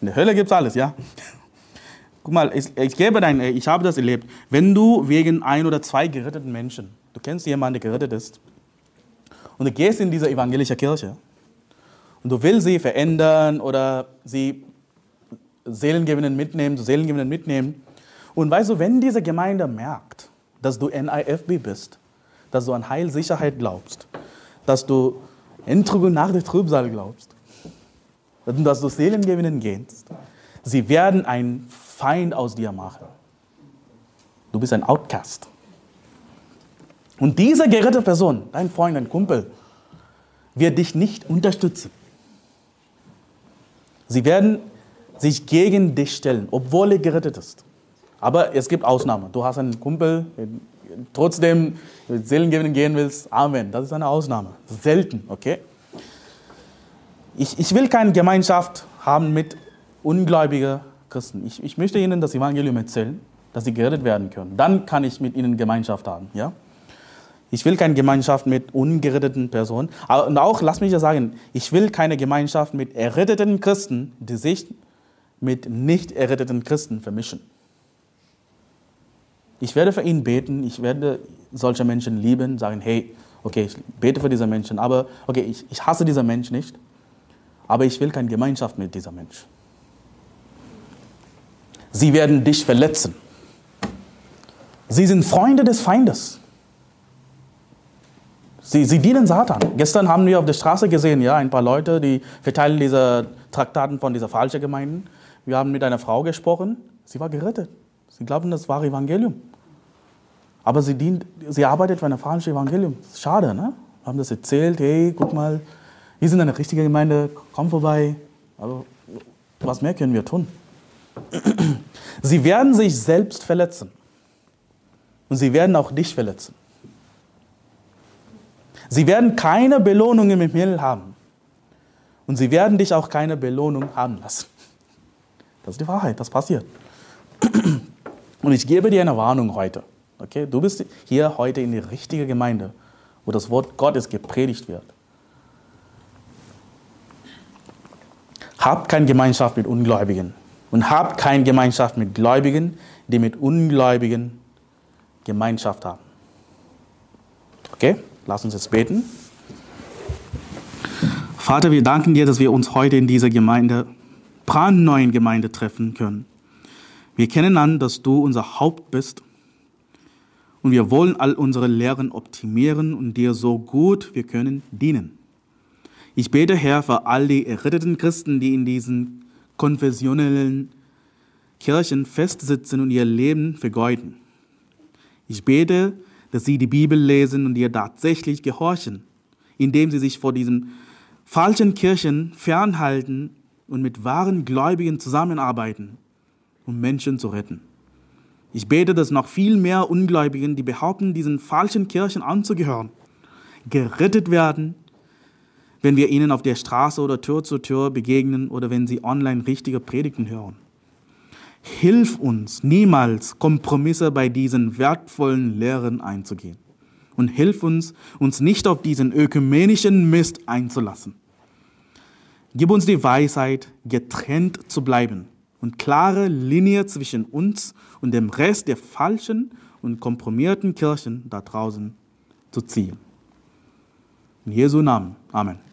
in der Hölle gibt es alles, ja. Guck mal, ich, ich, gebe dein, ich habe das erlebt. Wenn du wegen ein oder zwei geretteten Menschen Du kennst jemanden, der gerettet ist. Und du gehst in diese evangelische Kirche und du willst sie verändern oder sie Seelengewinnen mitnehmen, Seelengewinnen mitnehmen. Und weißt du, wenn diese Gemeinde merkt, dass du NIFB bist, dass du an Heilsicherheit glaubst, dass du Entrübung nach der Trübsal glaubst, dass du Seelengewinnen gehst, sie werden einen Feind aus dir machen. Du bist ein Outcast. Und diese gerettete Person, dein Freund, dein Kumpel, wird dich nicht unterstützen. Sie werden sich gegen dich stellen, obwohl er gerettet ist. Aber es gibt Ausnahmen. Du hast einen Kumpel, trotzdem mit Seelengewinnen gehen willst. Amen. Das ist eine Ausnahme. Selten, okay? Ich, ich will keine Gemeinschaft haben mit ungläubigen Christen. Ich, ich möchte ihnen das Evangelium erzählen, dass sie gerettet werden können. Dann kann ich mit ihnen Gemeinschaft haben, ja? Ich will keine Gemeinschaft mit ungeretteten Personen. Und auch, lass mich ja sagen, ich will keine Gemeinschaft mit erretteten Christen, die sich mit nicht erretteten Christen vermischen. Ich werde für ihn beten, ich werde solche Menschen lieben, sagen, hey, Okay, ich bete für diese Menschen, aber okay, ich, ich hasse diesen Mensch nicht, aber ich will keine Gemeinschaft mit diesem Mensch. Sie werden dich verletzen. Sie sind Freunde des Feindes. Sie, sie dienen Satan. Gestern haben wir auf der Straße gesehen, ja, ein paar Leute, die verteilen diese Traktaten von dieser falschen Gemeinden. Wir haben mit einer Frau gesprochen, sie war gerettet. Sie glauben, das wahre Evangelium. Aber sie, dient, sie arbeitet für ein falsches Evangelium. Schade, ne? Wir haben das erzählt, hey, guck mal, wir sind eine richtige Gemeinde, komm vorbei. Aber was mehr können wir tun? Sie werden sich selbst verletzen. Und sie werden auch dich verletzen. Sie werden keine Belohnung im Himmel haben. Und sie werden dich auch keine Belohnung haben lassen. Das ist die Wahrheit, das passiert. Und ich gebe dir eine Warnung heute. Okay? Du bist hier heute in die richtige Gemeinde, wo das Wort Gottes gepredigt wird. Habt keine Gemeinschaft mit Ungläubigen und habt keine Gemeinschaft mit Gläubigen, die mit Ungläubigen Gemeinschaft haben. Okay? Lass uns jetzt beten. Vater, wir danken dir, dass wir uns heute in dieser Gemeinde, brandneuen Gemeinde treffen können. Wir kennen an, dass du unser Haupt bist und wir wollen all unsere Lehren optimieren und dir so gut wir können dienen. Ich bete, Herr, für all die erretteten Christen, die in diesen konfessionellen Kirchen festsitzen und ihr Leben vergeuden. Ich bete, dass sie die Bibel lesen und ihr tatsächlich gehorchen, indem sie sich vor diesen falschen Kirchen fernhalten und mit wahren Gläubigen zusammenarbeiten, um Menschen zu retten. Ich bete, dass noch viel mehr Ungläubigen, die behaupten, diesen falschen Kirchen anzugehören, gerettet werden, wenn wir ihnen auf der Straße oder Tür zu Tür begegnen oder wenn sie online richtige Predigten hören. Hilf uns niemals Kompromisse bei diesen wertvollen Lehren einzugehen. Und hilf uns, uns nicht auf diesen ökumenischen Mist einzulassen. Gib uns die Weisheit, getrennt zu bleiben und klare Linie zwischen uns und dem Rest der falschen und komprimierten Kirchen da draußen zu ziehen. In Jesu Namen. Amen.